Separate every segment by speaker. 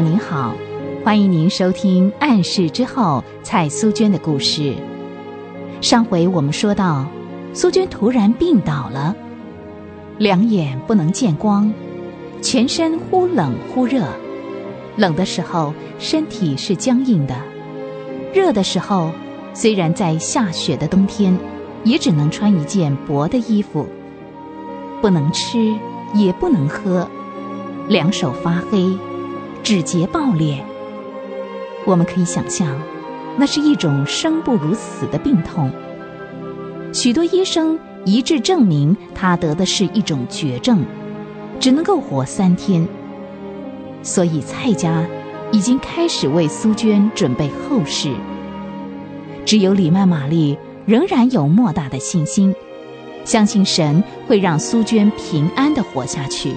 Speaker 1: 您好，欢迎您收听《暗示之后》蔡苏娟的故事。上回我们说到，苏娟突然病倒了，两眼不能见光，全身忽冷忽热。冷的时候身体是僵硬的，热的时候虽然在下雪的冬天，也只能穿一件薄的衣服，不能吃，也不能喝，两手发黑。指节爆裂，我们可以想象，那是一种生不如死的病痛。许多医生一致证明，他得的是一种绝症，只能够活三天。所以蔡家已经开始为苏娟准备后事。只有李曼玛丽仍然有莫大的信心，相信神会让苏娟平安的活下去。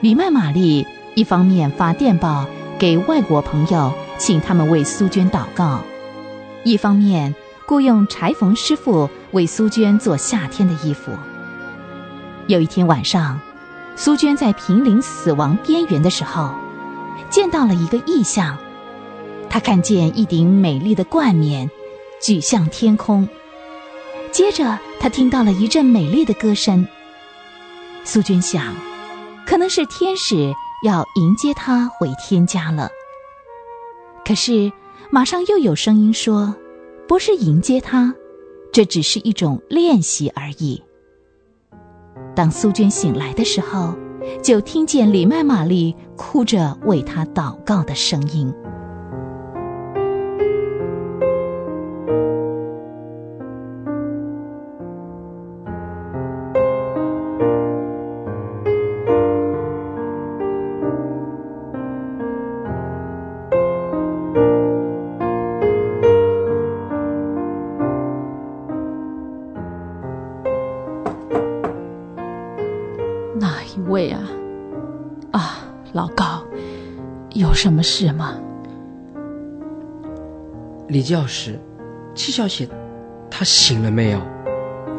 Speaker 1: 李曼玛丽。一方面发电报给外国朋友，请他们为苏娟祷告；一方面雇佣裁缝师傅为苏娟做夏天的衣服。有一天晚上，苏娟在濒临死亡边缘的时候，见到了一个异象。她看见一顶美丽的冠冕举向天空，接着她听到了一阵美丽的歌声。苏娟想，可能是天使。要迎接他回天家了。可是，马上又有声音说：“不是迎接他，这只是一种练习而已。”当苏娟醒来的时候，就听见里麦玛丽哭着为他祷告的声音。
Speaker 2: 什么事吗，
Speaker 3: 李教师？七小姐，她醒了没有？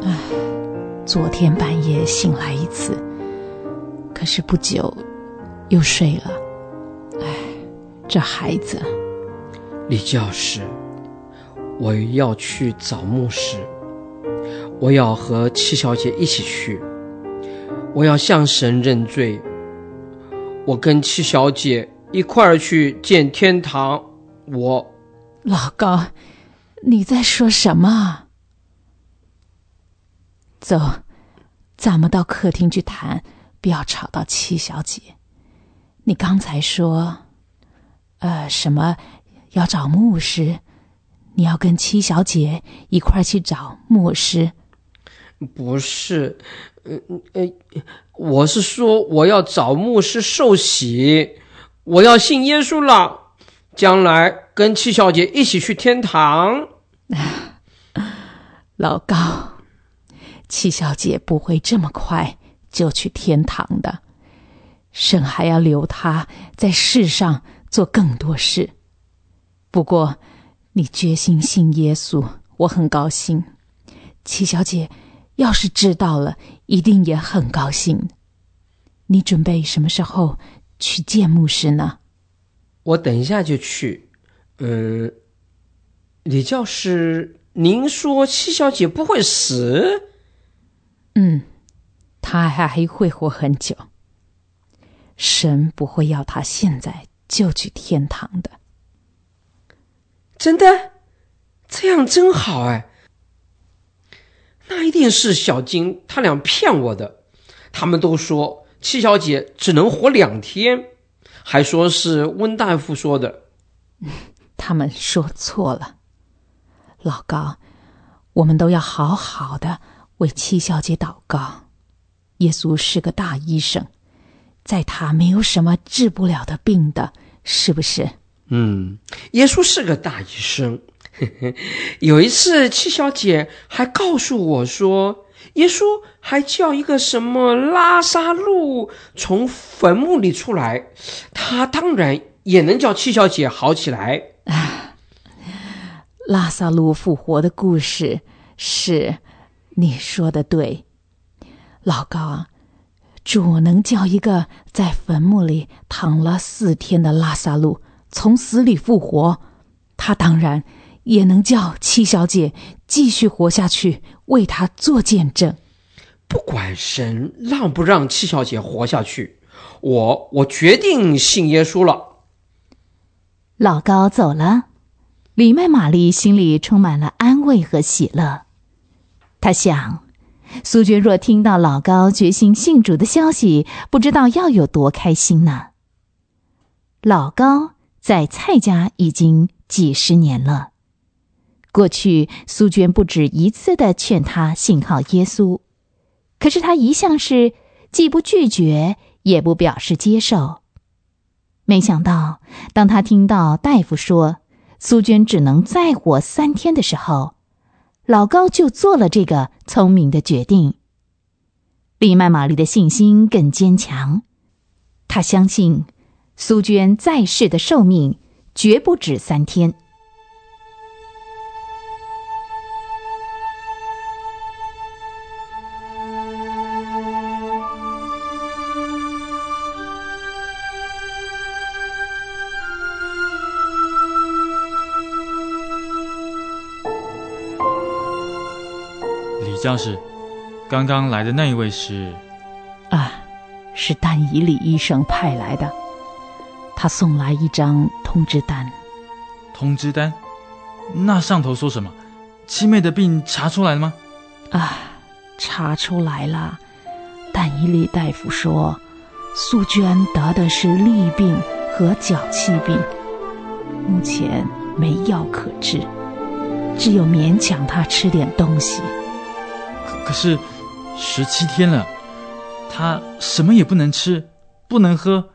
Speaker 2: 唉，昨天半夜醒来一次，可是不久又睡了。唉，这孩子。
Speaker 3: 李教师，我要去找牧师，我要和七小姐一起去，我要向神认罪。我跟七小姐。一块儿去见天堂，我
Speaker 2: 老高，你在说什么？走，咱们到客厅去谈，不要吵到七小姐。你刚才说，呃，什么要找牧师？你要跟七小姐一块儿去找牧师？
Speaker 3: 不是，呃呃，我是说我要找牧师受洗。我要信耶稣了，将来跟七小姐一起去天堂。
Speaker 2: 老高，七小姐不会这么快就去天堂的，神还要留她在世上做更多事。不过，你决心信耶稣，我很高兴。七小姐要是知道了，一定也很高兴。你准备什么时候？去见牧师呢？
Speaker 3: 我等一下就去。嗯，李教师，您说七小姐不会死？
Speaker 2: 嗯，她还会活很久。神不会要她现在就去天堂的。
Speaker 3: 真的？这样真好哎。那一定是小金他俩骗我的。他们都说。七小姐只能活两天，还说是温大夫说的。
Speaker 2: 他们说错了，老高，我们都要好好的为七小姐祷告。耶稣是个大医生，在他没有什么治不了的病的，是不是？
Speaker 3: 嗯，耶稣是个大医生。有一次，七小姐还告诉我说。耶稣还叫一个什么拉萨路从坟墓里出来，他当然也能叫七小姐好起来。
Speaker 2: 拉萨路复活的故事是，你说的对，老高啊，主能叫一个在坟墓里躺了四天的拉萨路从死里复活，他当然也能叫七小姐继续活下去，为他做见证。
Speaker 3: 不管神让不让七小姐活下去，我我决定信耶稣了。
Speaker 1: 老高走了，李麦玛丽心里充满了安慰和喜乐。她想。苏娟若听到老高决心信主的消息，不知道要有多开心呢。老高在蔡家已经几十年了，过去苏娟不止一次的劝他信靠耶稣，可是他一向是既不拒绝，也不表示接受。没想到，当他听到大夫说苏娟只能再活三天的时候，老高就做了这个聪明的决定。丽曼玛丽的信心更坚强，她相信苏娟在世的寿命绝不止三天。
Speaker 4: 教士，刚刚来的那一位是？
Speaker 2: 啊，是丹以里医生派来的，他送来一张通知单。
Speaker 4: 通知单？那上头说什么？七妹的病查出来了吗？
Speaker 2: 啊，查出来了。但以里大夫说，素娟得的是痢病和脚气病，目前没药可治，只有勉强她吃点东西。
Speaker 4: 可是，十七天了，他什么也不能吃，不能喝，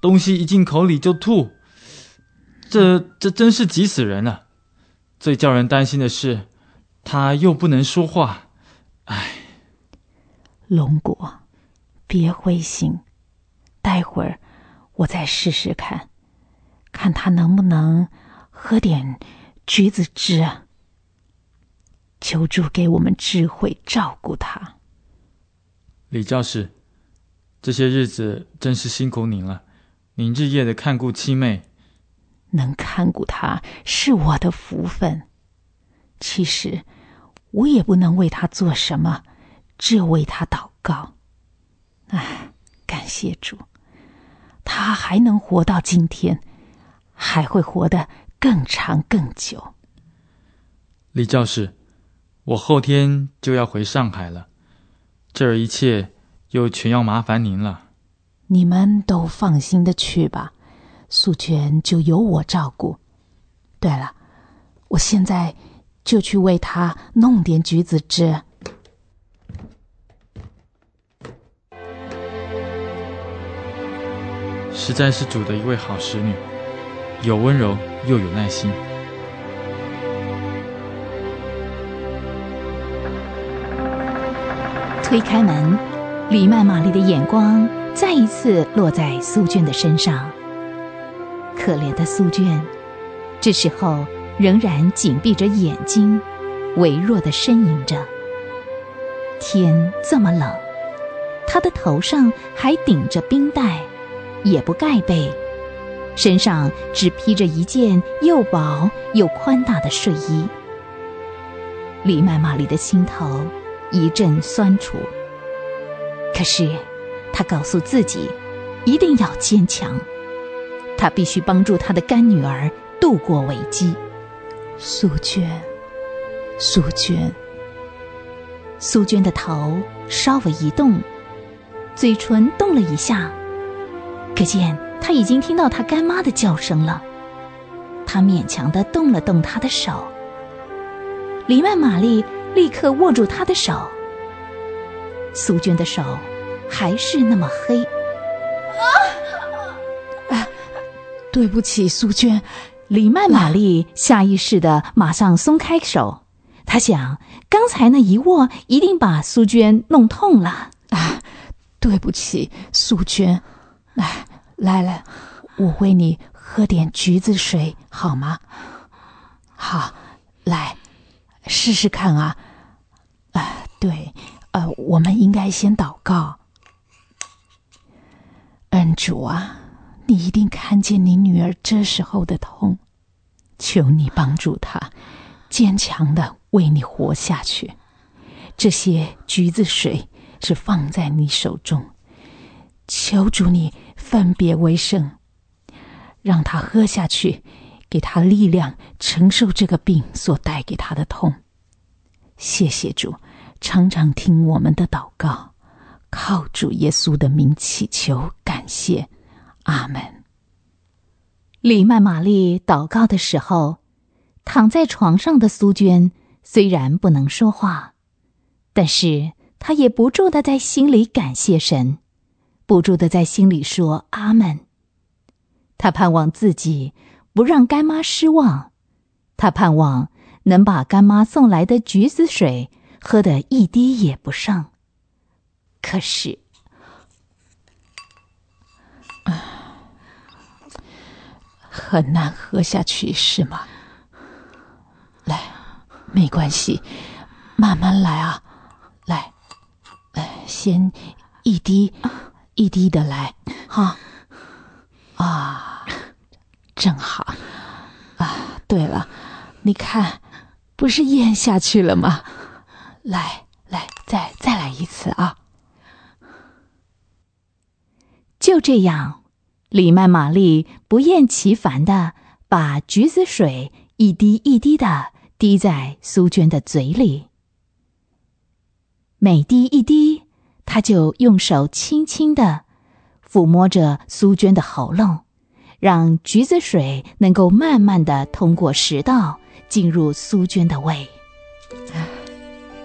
Speaker 4: 东西一进口里就吐，这这真是急死人了。最叫人担心的是，他又不能说话，唉。
Speaker 2: 龙果，别灰心，待会儿我再试试看，看他能不能喝点橘子汁啊。求助给我们智慧照顾他，
Speaker 4: 李教士，这些日子真是辛苦您了。您日夜的看顾七妹，
Speaker 2: 能看顾她是我的福分。其实我也不能为她做什么，只有为她祷告。唉，感谢主，她还能活到今天，还会活得更长更久。
Speaker 4: 李教士。我后天就要回上海了，这儿一切又全要麻烦您了。
Speaker 2: 你们都放心的去吧，素娟就由我照顾。对了，我现在就去为她弄点橘子汁。
Speaker 4: 实在是主的一位好使女，有温柔又有耐心。
Speaker 1: 推开门，李曼玛丽的眼光再一次落在苏娟的身上。可怜的苏娟，这时候仍然紧闭着眼睛，微弱的呻吟着。天这么冷，她的头上还顶着冰袋，也不盖被，身上只披着一件又薄又宽大的睡衣。李曼玛丽的心头。一阵酸楚。可是，他告诉自己，一定要坚强。他必须帮助他的干女儿度过危机。
Speaker 2: 苏娟，苏娟，
Speaker 1: 苏娟的头稍微一动，嘴唇动了一下，可见他已经听到他干妈的叫声了。他勉强的动了动他的手。黎曼玛丽。立刻握住他的手，苏娟的手还是那么黑。
Speaker 2: 啊！对不起，苏娟。
Speaker 1: 李曼玛丽下意识的马上松开手，她想，刚才那一握一定把苏娟弄痛了。
Speaker 2: 啊！对不起，苏娟。来，来来，我喂你喝点橘子水好吗？好，来。试试看啊！啊，对，呃，我们应该先祷告。恩主啊，你一定看见你女儿这时候的痛，求你帮助她，坚强的为你活下去。这些橘子水是放在你手中，求主你分别为圣，让她喝下去，给他力量承受这个病所带给他的痛。谢谢主，常常听我们的祷告。靠主耶稣的名祈求，感谢，阿门。
Speaker 1: 李曼玛丽祷告的时候，躺在床上的苏娟虽然不能说话，但是她也不住的在心里感谢神，不住的在心里说阿门。她盼望自己不让干妈失望，她盼望能把干妈送来的橘子水喝得一滴也不剩。可是，
Speaker 2: 很难喝下去，是吗？来，没关系，慢慢来啊，来，哎，先一滴一滴的来，哈，正好，啊，对了，你看，不是咽下去了吗？来，来，再再来一次啊！
Speaker 1: 就这样，李曼玛丽不厌其烦的把橘子水一滴一滴的滴在苏娟的嘴里。每滴一滴，他就用手轻轻的抚摸着苏娟的喉咙，让橘子水能够慢慢的通过食道进入苏娟的胃。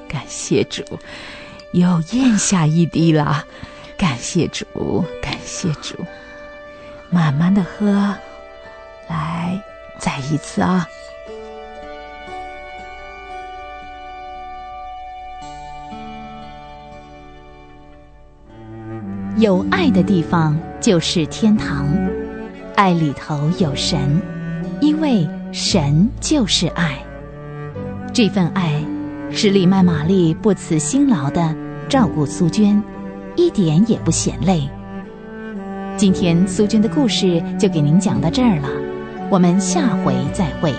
Speaker 2: 感谢主，又咽下一滴了。感谢主，感谢主，慢慢的喝，来，再一次啊！
Speaker 1: 有爱的地方就是天堂，爱里头有神，因为神就是爱。这份爱，使李曼玛丽不辞辛劳的照顾苏娟。一点也不嫌累。今天苏娟的故事就给您讲到这儿了，我们下回再会。